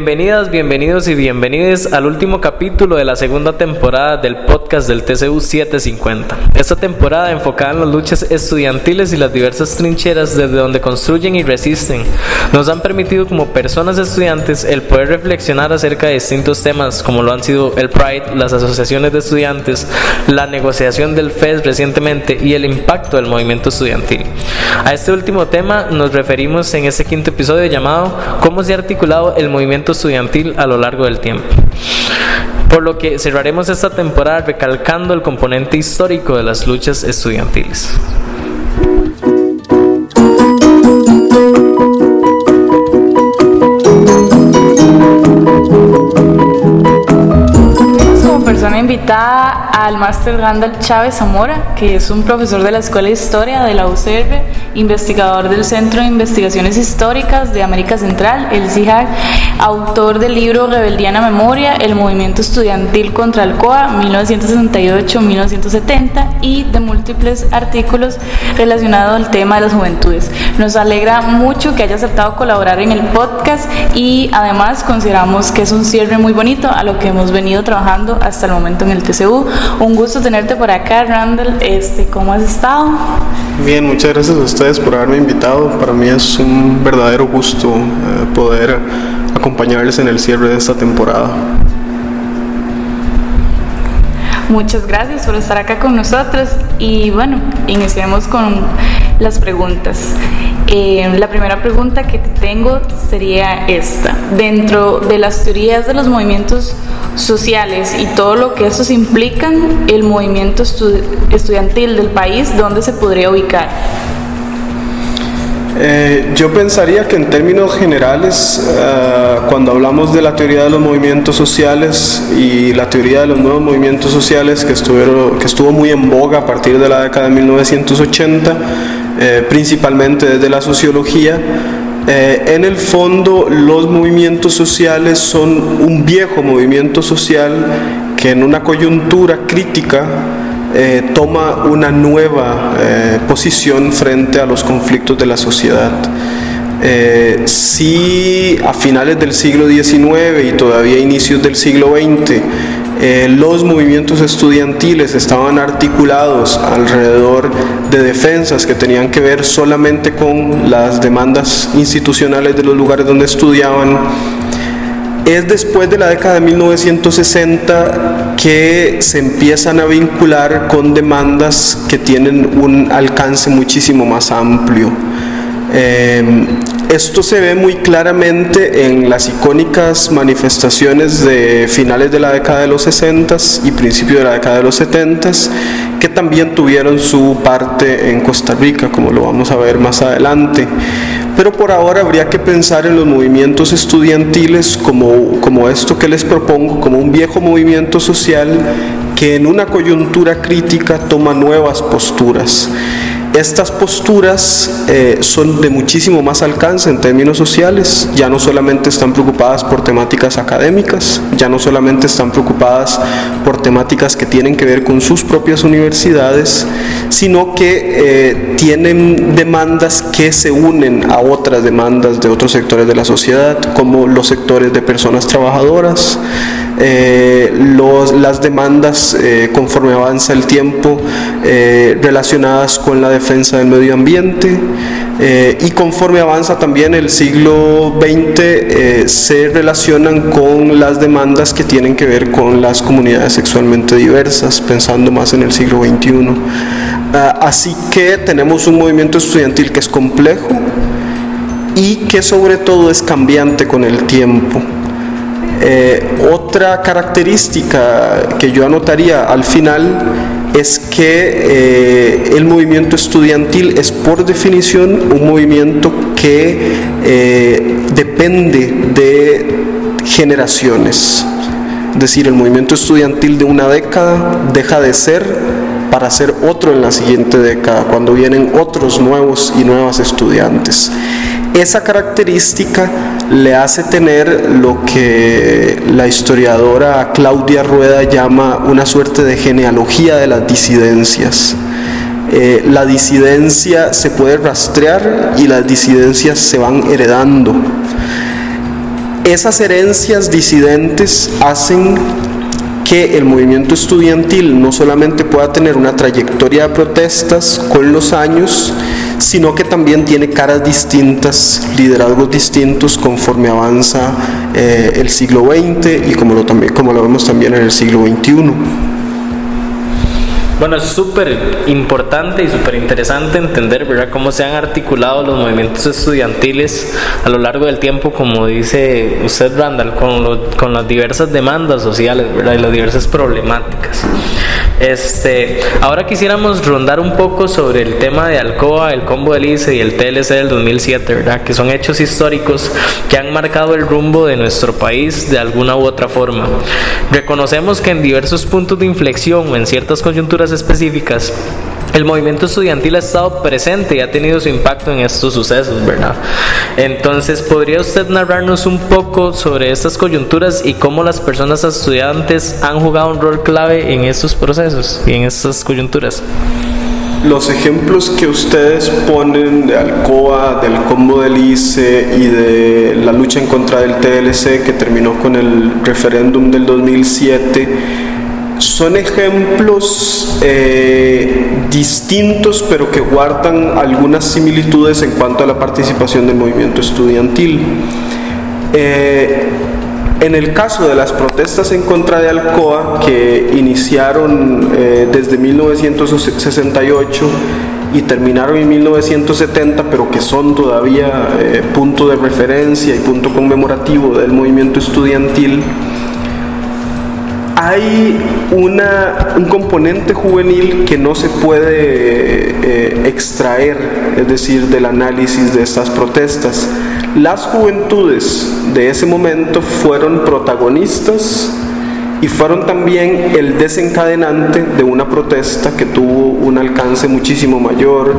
Bienvenidas, bienvenidos y bienvenidos al último capítulo de la segunda temporada del podcast del TCU 750. Esta temporada enfocada en las luchas estudiantiles y las diversas trincheras desde donde construyen y resisten nos han permitido como personas estudiantes el poder reflexionar acerca de distintos temas como lo han sido el Pride, las asociaciones de estudiantes, la negociación del FES recientemente y el impacto del movimiento estudiantil. A este último tema nos referimos en este quinto episodio llamado ¿Cómo se ha articulado el movimiento estudiantil a lo largo del tiempo. Por lo que cerraremos esta temporada recalcando el componente histórico de las luchas estudiantiles. Persona invitada al máster Randall Chávez Zamora, que es un profesor de la Escuela de Historia de la UCR, investigador del Centro de Investigaciones Históricas de América Central, el CIHAC, autor del libro Rebeldiana Memoria, el movimiento estudiantil contra el COA 1968-1970 y de múltiples artículos relacionados al tema de las juventudes. Nos alegra mucho que haya aceptado colaborar en el podcast y además consideramos que es un cierre muy bonito a lo que hemos venido trabajando hasta hasta el momento en el TCU. Un gusto tenerte por acá, Randall. Este, ¿Cómo has estado? Bien, muchas gracias a ustedes por haberme invitado. Para mí es un verdadero gusto eh, poder acompañarles en el cierre de esta temporada. Muchas gracias por estar acá con nosotros y bueno, iniciemos con las preguntas. Eh, la primera pregunta que te tengo sería esta. Dentro de las teorías de los movimientos sociales y todo lo que estos implican, el movimiento estudiantil del país, ¿dónde se podría ubicar? Eh, yo pensaría que en términos generales, eh, cuando hablamos de la teoría de los movimientos sociales y la teoría de los nuevos movimientos sociales que, estuvieron, que estuvo muy en boga a partir de la década de 1980, eh, principalmente desde la sociología, en el fondo los movimientos sociales son un viejo movimiento social que en una coyuntura crítica eh, toma una nueva eh, posición frente a los conflictos de la sociedad. Eh, si a finales del siglo XIX y todavía inicios del siglo XX los movimientos estudiantiles estaban articulados alrededor de defensas que tenían que ver solamente con las demandas institucionales de los lugares donde estudiaban, es después de la década de 1960 que se empiezan a vincular con demandas que tienen un alcance muchísimo más amplio. Eh, esto se ve muy claramente en las icónicas manifestaciones de finales de la década de los 60 y principios de la década de los 70 que también tuvieron su parte en Costa Rica, como lo vamos a ver más adelante. Pero por ahora habría que pensar en los movimientos estudiantiles como, como esto que les propongo, como un viejo movimiento social que en una coyuntura crítica toma nuevas posturas. Estas posturas eh, son de muchísimo más alcance en términos sociales, ya no solamente están preocupadas por temáticas académicas, ya no solamente están preocupadas por temáticas que tienen que ver con sus propias universidades, sino que eh, tienen demandas que se unen a otras demandas de otros sectores de la sociedad, como los sectores de personas trabajadoras, eh, las demandas conforme avanza el tiempo relacionadas con la defensa del medio ambiente eh, y conforme avanza también el siglo XX eh, se relacionan con las demandas que tienen que ver con las comunidades sexualmente diversas, pensando más en el siglo XXI. Ah, así que tenemos un movimiento estudiantil que es complejo y que sobre todo es cambiante con el tiempo. Eh, otra característica que yo anotaría al final es que eh, el movimiento estudiantil es por definición un movimiento que eh, depende de generaciones. Es decir, el movimiento estudiantil de una década deja de ser para ser otro en la siguiente década, cuando vienen otros nuevos y nuevas estudiantes. Esa característica le hace tener lo que la historiadora Claudia Rueda llama una suerte de genealogía de las disidencias. Eh, la disidencia se puede rastrear y las disidencias se van heredando. esas herencias disidentes hacen que el movimiento estudiantil no solamente pueda tener una trayectoria de protestas con los años, sino que también tiene caras distintas, liderazgos distintos conforme avanza eh, el siglo XX y como lo, como lo vemos también en el siglo XXI. Bueno, es súper importante y súper interesante entender ¿verdad? cómo se han articulado los movimientos estudiantiles a lo largo del tiempo, como dice usted, Randall, con, con las diversas demandas sociales ¿verdad? y las diversas problemáticas. Este, ahora quisiéramos rondar un poco sobre el tema de Alcoa, el combo del ICE y el TLC del 2007, ¿verdad? Que son hechos históricos que han marcado el rumbo de nuestro país de alguna u otra forma. Reconocemos que en diversos puntos de inflexión o en ciertas coyunturas específicas, el movimiento estudiantil ha estado presente y ha tenido su impacto en estos sucesos, ¿verdad? Entonces, ¿podría usted narrarnos un poco sobre estas coyunturas y cómo las personas estudiantes han jugado un rol clave en estos procesos y en estas coyunturas? Los ejemplos que ustedes ponen de Alcoa, del combo del ICE y de la lucha en contra del TLC que terminó con el referéndum del 2007, son ejemplos eh, distintos pero que guardan algunas similitudes en cuanto a la participación del movimiento estudiantil. Eh, en el caso de las protestas en contra de Alcoa, que iniciaron eh, desde 1968 y terminaron en 1970, pero que son todavía punto de referencia y punto conmemorativo del movimiento estudiantil, hay una, un componente juvenil que no se puede eh, extraer, es decir, del análisis de estas protestas. Las juventudes de ese momento fueron protagonistas y fueron también el desencadenante de una protesta que tuvo un alcance muchísimo mayor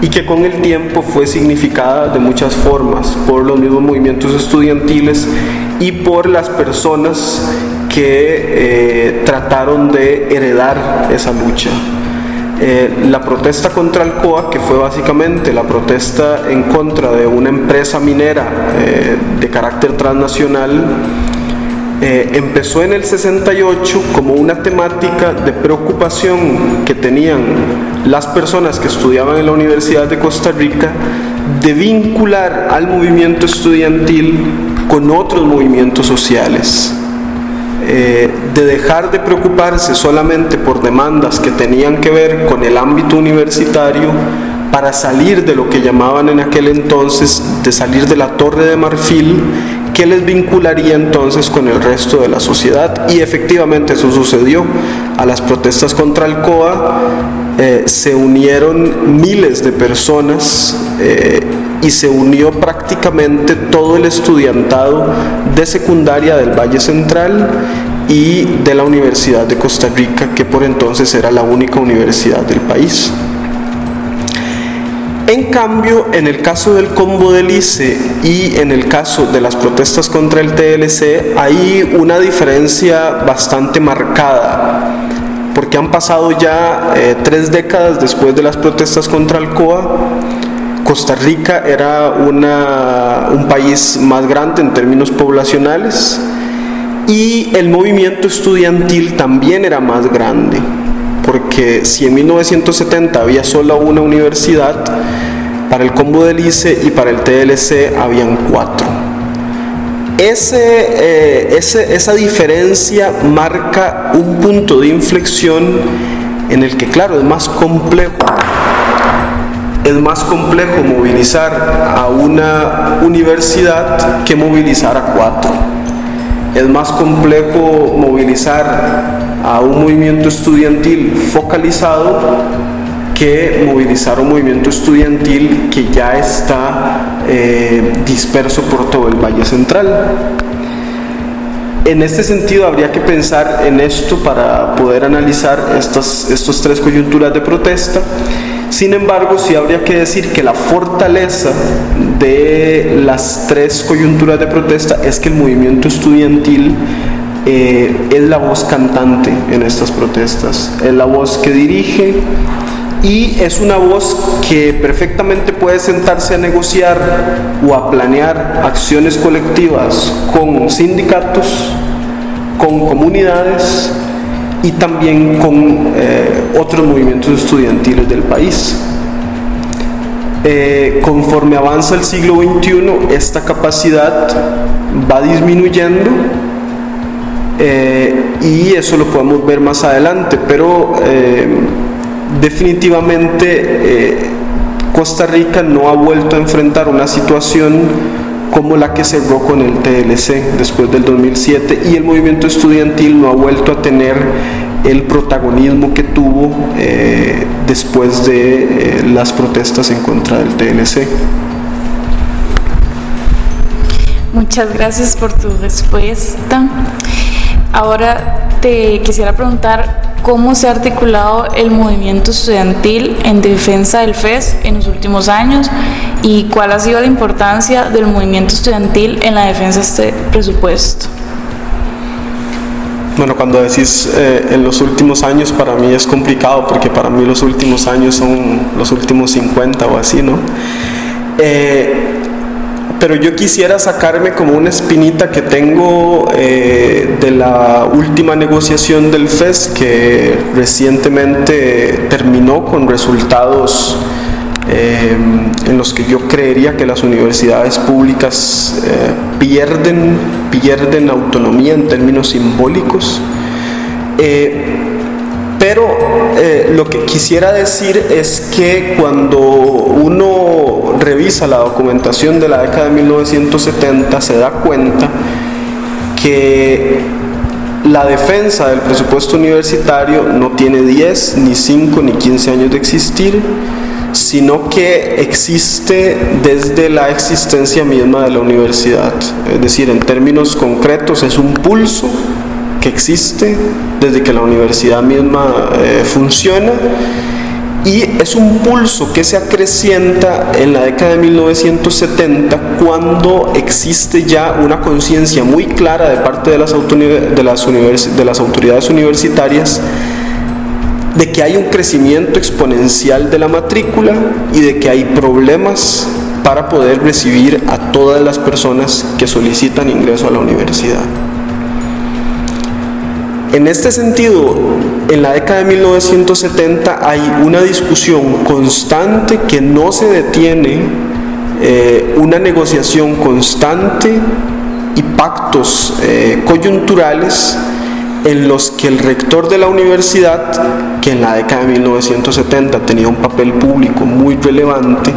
y que con el tiempo fue significada de muchas formas por los mismos movimientos estudiantiles y por las personas que eh, trataron de heredar esa lucha. Eh, la protesta contra Alcoa, que fue básicamente la protesta en contra de una empresa minera eh, de carácter transnacional, empezó en el 68 como una temática de preocupación que tenían las personas que estudiaban en la Universidad de Costa Rica de vincular al movimiento estudiantil con otros movimientos sociales. Eh, de dejar de preocuparse solamente por demandas que tenían que ver con el ámbito universitario para salir de lo que llamaban en aquel entonces, de salir de la torre de marfil, que les vincularía entonces con el resto de la sociedad. Y efectivamente eso sucedió. A las protestas contra Alcoa eh, se unieron miles de personas eh, y se unió prácticamente todo el estudiantado de secundaria del Valle Central y de la Universidad de Costa Rica, que por entonces era la única universidad del país. En cambio, en el caso del combo del ICE y en el caso de las protestas contra el TLC, hay una diferencia bastante marcada porque han pasado ya eh, tres décadas después de las protestas contra Alcoa. Costa Rica era un país más grande en términos poblacionales y el movimiento estudiantil también era más grande, porque si en 1970 había solo una universidad, para el combo del ICE y para el TLC habían cuatro. Eh, ese, esa diferencia marca un punto de inflexión en el que, claro, es más complejo. Es más complejo movilizar a una universidad que movilizar a cuatro. Es más complejo movilizar a un movimiento estudiantil focalizado que movilizar un movimiento estudiantil que ya está eh, disperso por todo el Valle Central. En este sentido, habría que pensar en esto para poder analizar estas, estos tres coyunturas de protesta. Sin embargo, sí habría que decir que la fortaleza de las tres coyunturas de protesta es que el movimiento estudiantil eh, es la voz cantante en estas protestas, es la voz que dirige, y es una voz que perfectamente puede sentarse a negociar o a planear acciones colectivas con sindicatos, con comunidades y también con eh, otros movimientos estudiantiles del país. Eh, conforme avanza el siglo XXI, esta capacidad va disminuyendo eh, y eso lo podemos ver más adelante, pero definitivamente Costa Rica no ha vuelto a enfrentar una situación como la que cerró con el TLC después del 2007 y el movimiento estudiantil no ha vuelto a tener el protagonismo que tuvo eh, después de eh, las protestas en contra del TLC. Muchas gracias por tu respuesta. Ahora te quisiera preguntar cómo se ha articulado el movimiento estudiantil en defensa del FES en los últimos años y cuál ha sido la importancia del movimiento estudiantil en la defensa de este presupuesto. Bueno, cuando decís eh, en los últimos años, para mí es complicado porque para mí los últimos años son los últimos 50 o así, ¿no? Eh, pero yo quisiera sacarme como una espinita que tengo eh, de la última negociación del FES que recientemente terminó con resultados en los que yo creería que las universidades públicas pierden, pierden autonomía en términos simbólicos. Eh, pero eh, lo que quisiera decir es que cuando uno revisa la documentación de la década de 1970 se da cuenta que la defensa del presupuesto universitario no tiene 10, ni 5, ni 15 años de existir, sino que existe desde la existencia misma de la universidad. Es decir, en términos concretos es un pulso que existe desde que la universidad misma eh, funciona y es un pulso que se acrecienta en la década de 1970 cuando existe ya una conciencia muy clara de parte de las, de las, de las autoridades universitarias de que hay un crecimiento exponencial de la matrícula y de que hay problemas para poder recibir a todas las personas que solicitan ingreso a la universidad. En este sentido, en la década de 1970 hay una discusión constante que no se detiene, eh, una negociación constante y pactos eh, coyunturales en los que el rector de la universidad, que en la década de 1970 tenía un papel público muy relevante,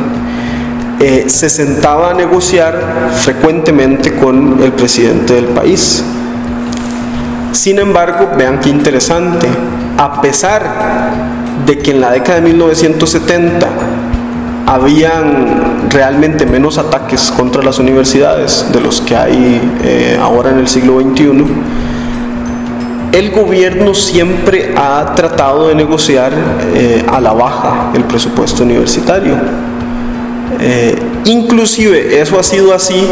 eh, se sentaba a negociar frecuentemente con el presidente del país. Sin embargo, vean qué interesante, a pesar de que en la década de 1970 habían realmente menos ataques contra las universidades de los que hay eh, ahora en el siglo XXI, el gobierno siempre ha tratado de negociar eh, a la baja el presupuesto universitario. Eh, inclusive eso ha sido así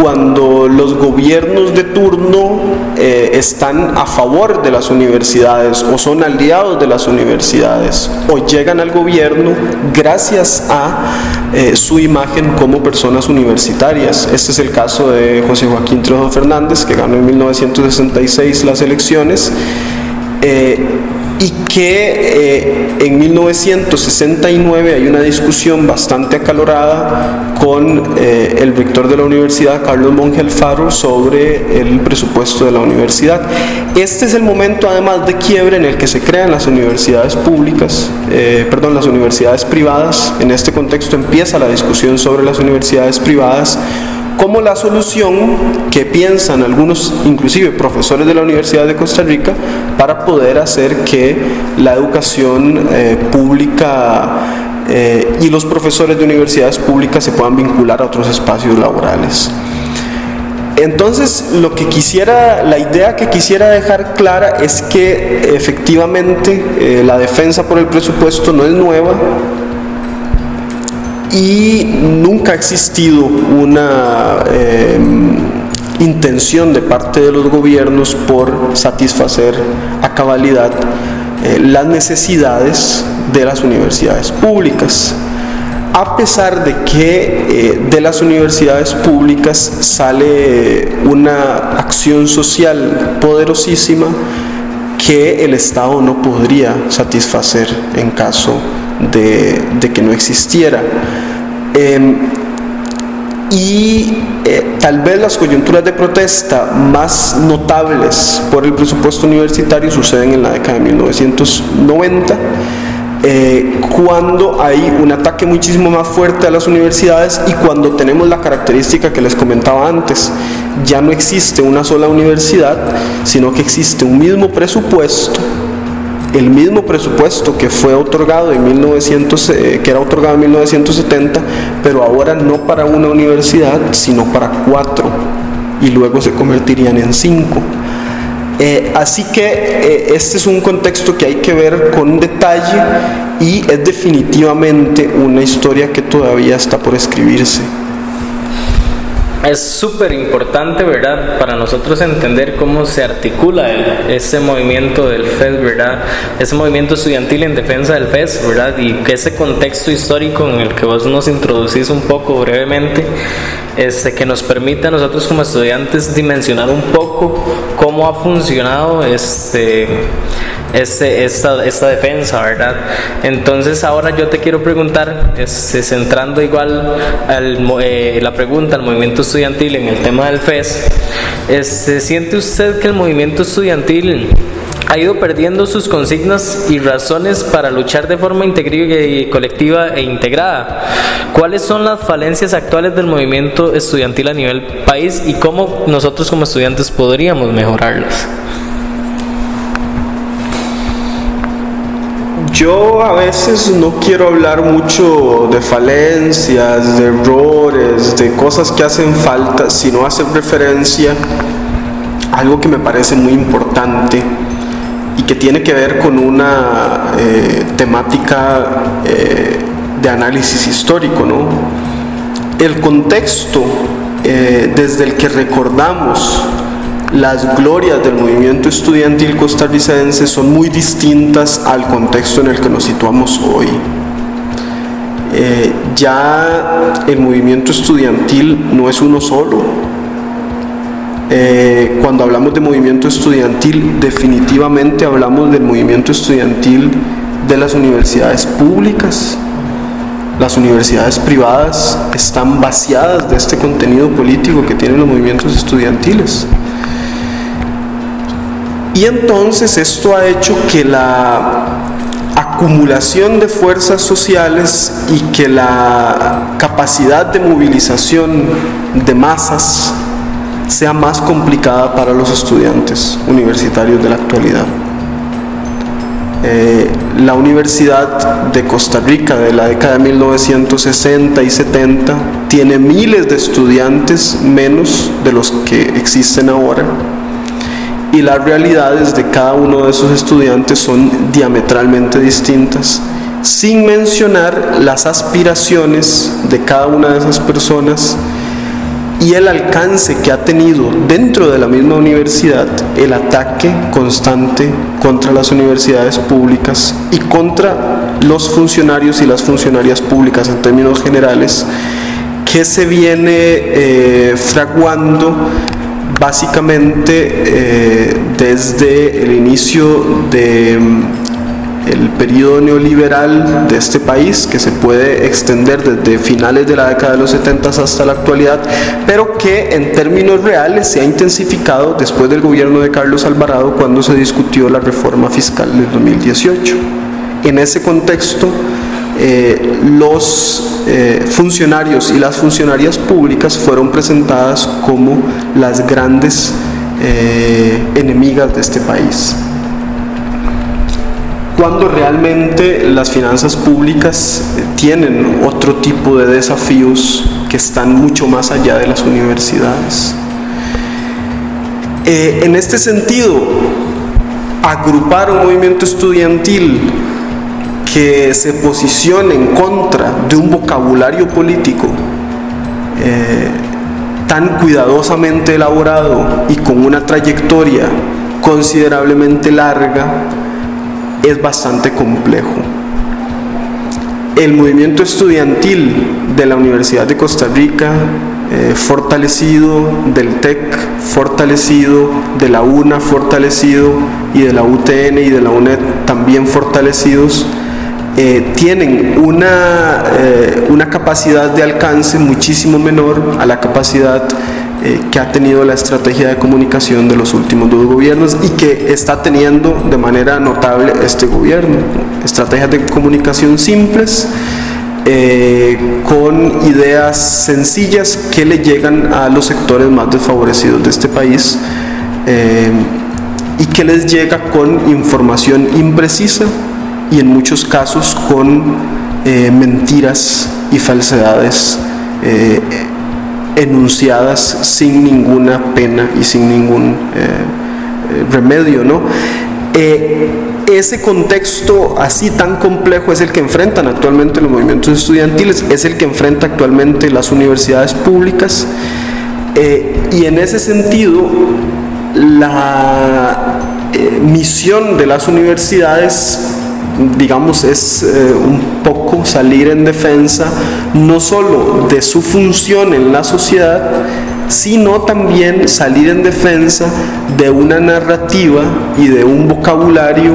cuando los gobiernos de turno eh, están a favor de las universidades o son aliados de las universidades o llegan al gobierno gracias a eh, su imagen como personas universitarias. Este es el caso de José Joaquín Trejo Fernández, que ganó en 1966 las elecciones. Eh, y que eh, en 1969 hay una discusión bastante acalorada con eh, el rector de la universidad, Carlos Monge Alfaro, sobre el presupuesto de la universidad. Este es el momento además de quiebre en el que se crean las universidades públicas, eh, perdón, las universidades privadas. En este contexto empieza la discusión sobre las universidades privadas como la solución que piensan algunos, inclusive profesores de la Universidad de Costa Rica, para poder hacer que la educación eh, pública eh, y los profesores de universidades públicas se puedan vincular a otros espacios laborales. Entonces, lo que quisiera, la idea que quisiera dejar clara es que efectivamente eh, la defensa por el presupuesto no es nueva, y nunca ha existido una eh, intención de parte de los gobiernos por satisfacer a cabalidad eh, las necesidades de las universidades públicas. A pesar de que eh, de las universidades públicas sale una acción social poderosísima que el Estado no podría satisfacer en caso de, que no existiera. Em, y eh, tal vez las coyunturas de protesta más notables por el presupuesto universitario suceden en la década de 1990, eh, cuando hay un ataque muchísimo más fuerte a las universidades y cuando tenemos la característica que les comentaba antes, ya no existe una sola universidad, sino que existe un mismo presupuesto el mismo presupuesto que fue otorgado en 1900, eh, era otorgado en 1970, pero ahora no para una universidad, sino para cuatro, y luego se convertirían en cinco. Eh, así que eh, este es un contexto que hay que ver con detalle y es definitivamente una historia que todavía está por escribirse es súper importante, ¿verdad? Para nosotros entender cómo se articula ese movimiento del FES, ¿verdad? Ese movimiento estudiantil en defensa del FES, ¿verdad? Y ese contexto histórico en el que vos nos introducís un poco brevemente, este, que nos permite a nosotros como estudiantes dimensionar un poco cómo ha funcionado este este, esta, esta, defensa, ¿verdad? Entonces ahora yo te quiero preguntar, este, centrando igual al, eh, la pregunta al movimiento estudiantil en el tema del FES, este, ¿siente usted que el movimiento estudiantil ha ido perdiendo sus consignas y razones para luchar de forma y colectiva e integrada. ¿Cuáles son las falencias actuales del movimiento estudiantil a nivel país y cómo nosotros como estudiantes podríamos mejorarlas? Yo a veces no quiero hablar mucho de falencias, de errores, de cosas que hacen falta, sino hacer referencia a algo que me parece muy importante y que tiene que ver con una eh, temática eh, de análisis histórico. ¿no? El contexto eh, desde el que recordamos las glorias del movimiento estudiantil costarricense son muy distintas al contexto en el que nos situamos hoy. Eh, ya el movimiento estudiantil no es uno solo. Eh, cuando hablamos de movimiento estudiantil, definitivamente hablamos del movimiento estudiantil de las universidades públicas. Las universidades privadas están vaciadas de este contenido político que tienen los movimientos estudiantiles. Y entonces esto ha hecho que la acumulación de fuerzas sociales y que la capacidad de movilización de masas sea más complicada para los estudiantes universitarios de la actualidad. Eh, la Universidad de Costa Rica de la década de 1960 y 70 tiene miles de estudiantes menos de los que existen ahora y las realidades de cada uno de esos estudiantes son diametralmente distintas, sin mencionar las aspiraciones de cada una de esas personas y el alcance que ha tenido dentro de la misma universidad el ataque constante contra las universidades públicas y contra los funcionarios y las funcionarias públicas en términos generales que se viene eh, fraguando básicamente eh, desde el inicio de el periodo neoliberal de este país, que se puede extender desde finales de la década de los 70 hasta la actualidad, pero que en términos reales se ha intensificado después del gobierno de Carlos Alvarado cuando se discutió la reforma fiscal del 2018. En ese contexto, eh, los eh, funcionarios y las funcionarias públicas fueron presentadas como las grandes eh, enemigas de este país. Cuando realmente las finanzas públicas tienen otro tipo de desafíos que están mucho más allá de las universidades. en este sentido, agrupar un movimiento estudiantil que se posicione en contra de un vocabulario político eh, tan cuidadosamente elaborado y con una trayectoria considerablemente larga, es bastante complejo. El movimiento estudiantil de la Universidad de Costa Rica, eh, fortalecido, del TEC, fortalecido, de la UNA, fortalecido, y de la UTN y de la UNED también fortalecidos, eh, tienen una, eh, una capacidad de alcance muchísimo menor a la capacidad eh, que ha tenido la estrategia de comunicación de los últimos dos gobiernos y que está teniendo de manera notable este gobierno. Estrategias de comunicación simples, eh, con ideas sencillas que le llegan a los sectores más desfavorecidos de este país eh, y que les llega con información imprecisa y en muchos casos con mentiras y falsedades enunciadas sin ninguna pena y sin ningún eh, eh, remedio, ¿no? Eh, ese contexto así tan complejo es el que enfrentan actualmente los movimientos estudiantiles, es el que enfrenta actualmente las universidades públicas y en ese sentido la misión de las universidades digamos, es eh, un poco salir en defensa no solo de su función en la sociedad, sino también salir en defensa de una narrativa y de un vocabulario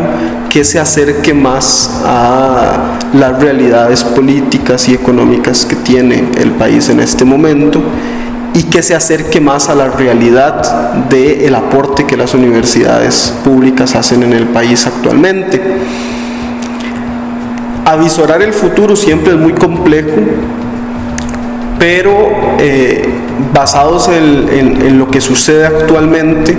que se acerque más a las realidades políticas y económicas que tiene el país en este momento y que se acerque más a la realidad del aporte que las universidades públicas hacen en el país actualmente avisorar el futuro siempre es muy complejo, pero eh, basados en, lo que sucede actualmente,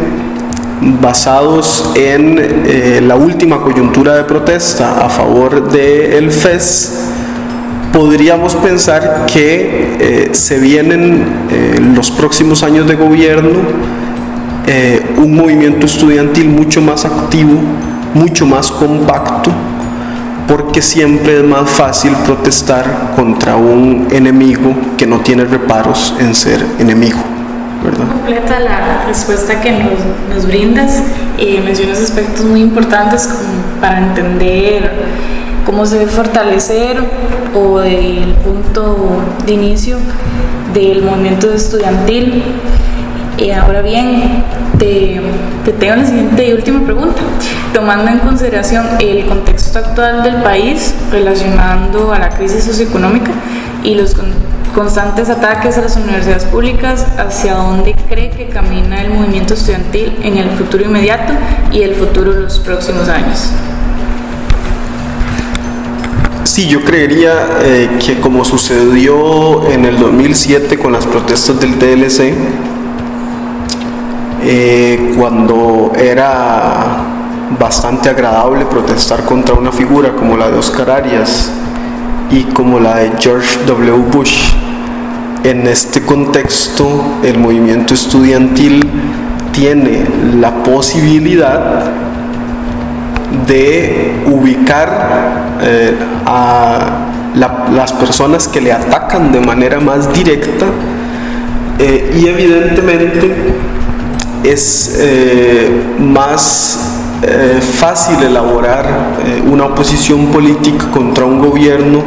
basados en eh, la última coyuntura de protesta a favor del FES, podríamos pensar que eh, se vienen en los próximos años de gobierno un movimiento estudiantil mucho más activo, mucho más compacto, porque siempre es más fácil protestar contra un enemigo que no tiene reparos en ser enemigo. ¿verdad? Completa la respuesta que nos, nos brindas. y mencionas aspectos muy importantes para entender cómo se debe fortalecer o el punto de inicio del movimiento estudiantil. Y ahora bien, te, te tengo la siguiente y última pregunta tomando en consideración el contexto actual del país relacionando a la crisis socioeconómica y los constantes ataques a las universidades públicas, hacia dónde cree que camina el movimiento estudiantil en el futuro inmediato y el futuro de los próximos años. Sí, yo creería eh, que como sucedió en el 2007 con las protestas del TLC, eh, cuando era bastante agradable protestar contra una figura como la de Oscar Arias y como la de George W. Bush. En este contexto, el movimiento estudiantil tiene la posibilidad de ubicar eh, a las personas que le atacan de manera más directa eh, y evidentemente es eh, más eh, fácil elaborar eh, una oposición política contra un gobierno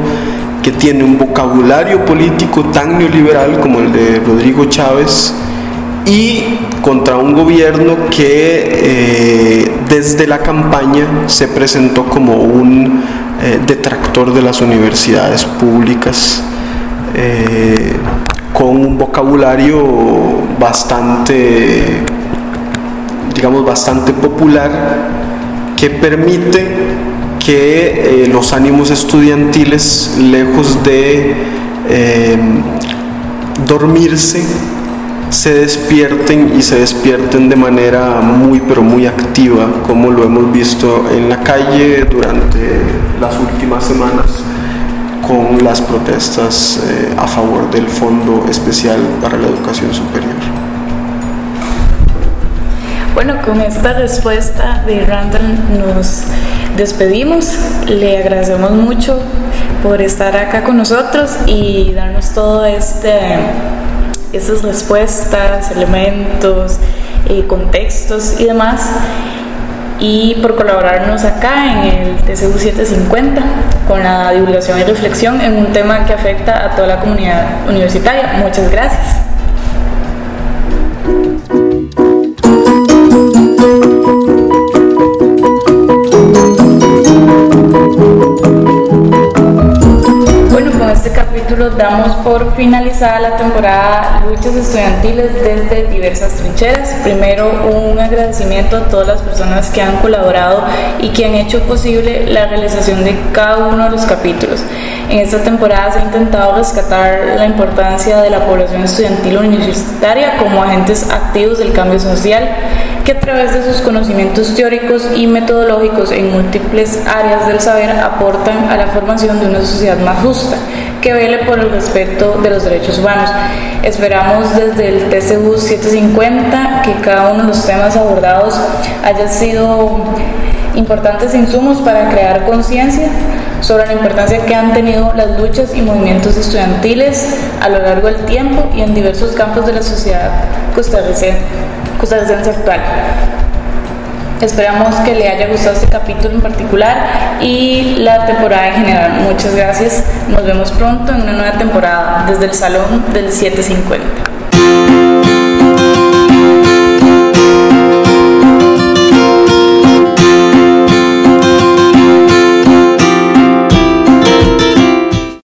que tiene un vocabulario político tan neoliberal como el de Rodrigo Chávez y contra un gobierno que desde la campaña se presentó como un detractor de las universidades públicas con un vocabulario bastante digamos, bastante popular que permite que eh, los ánimos estudiantiles, lejos de eh, dormirse, se despierten y se despierten de manera muy pero muy activa, como lo hemos visto en la calle durante las últimas semanas con las protestas eh, a favor del Fondo Especial para la Educación Superior. Bueno, con esta respuesta de Randall nos despedimos. Le agradecemos mucho por estar acá con nosotros y darnos todo este estas respuestas, elementos, eh, contextos y demás. y por colaborarnos acá en el TCU 750 con la divulgación y reflexión en un tema que afecta a toda la comunidad universitaria. Muchas gracias. Damos por finalizada la temporada Luchas Estudiantiles desde diversas trincheras. Primero, un agradecimiento a todas las personas que han colaborado y que han hecho posible la realización de cada uno de los capítulos. En esta temporada se ha intentado rescatar la importancia de la población estudiantil universitaria como agentes activos del cambio social que a través de sus conocimientos teóricos y metodológicos en múltiples áreas del saber aportan a la formación de una sociedad más justa que vele por el respeto de los derechos humanos. Esperamos desde el TCU 750 que cada uno de los temas abordados haya sido importantes insumos para crear conciencia sobre la importancia que han tenido las luchas y movimientos estudiantiles a lo largo del tiempo y en diversos campos de la sociedad costarricense, costarricense actual. Esperamos que le haya gustado este capítulo en particular y la temporada en general. Muchas gracias. Nos vemos pronto en una nueva temporada desde el Salón del 750.